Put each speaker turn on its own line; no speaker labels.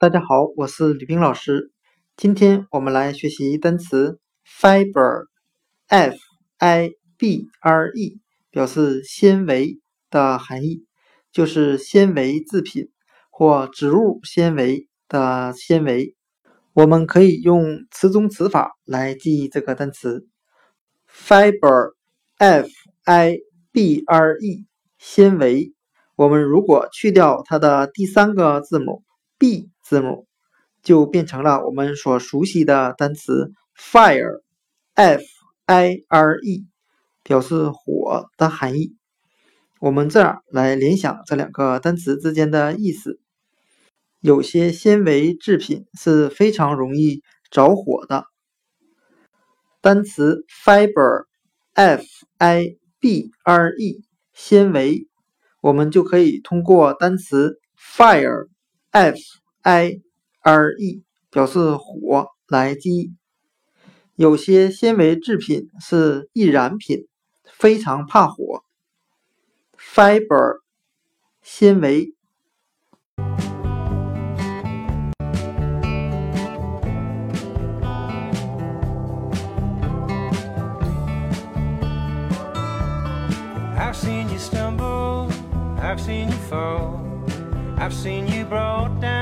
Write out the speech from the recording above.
大家好，我是李冰老师。今天我们来学习单词 fiber，f i b r e，表示纤维的含义，就是纤维制品或植物纤维的纤维。我们可以用词中词法来记忆这个单词 fiber，f i b r e，纤维。我们如果去掉它的第三个字母 b。字母就变成了我们所熟悉的单词 fire，f i r e，表示火的含义。我们这样来联想这两个单词之间的意思：有些纤维制品是非常容易着火的。单词 fiber，f i b r e，纤维，我们就可以通过单词 fire，f。I r e 表示火来记忆。有些纤维制品是易燃品，非常怕火。fiber 纤维。I've seen you brought down feathers and all.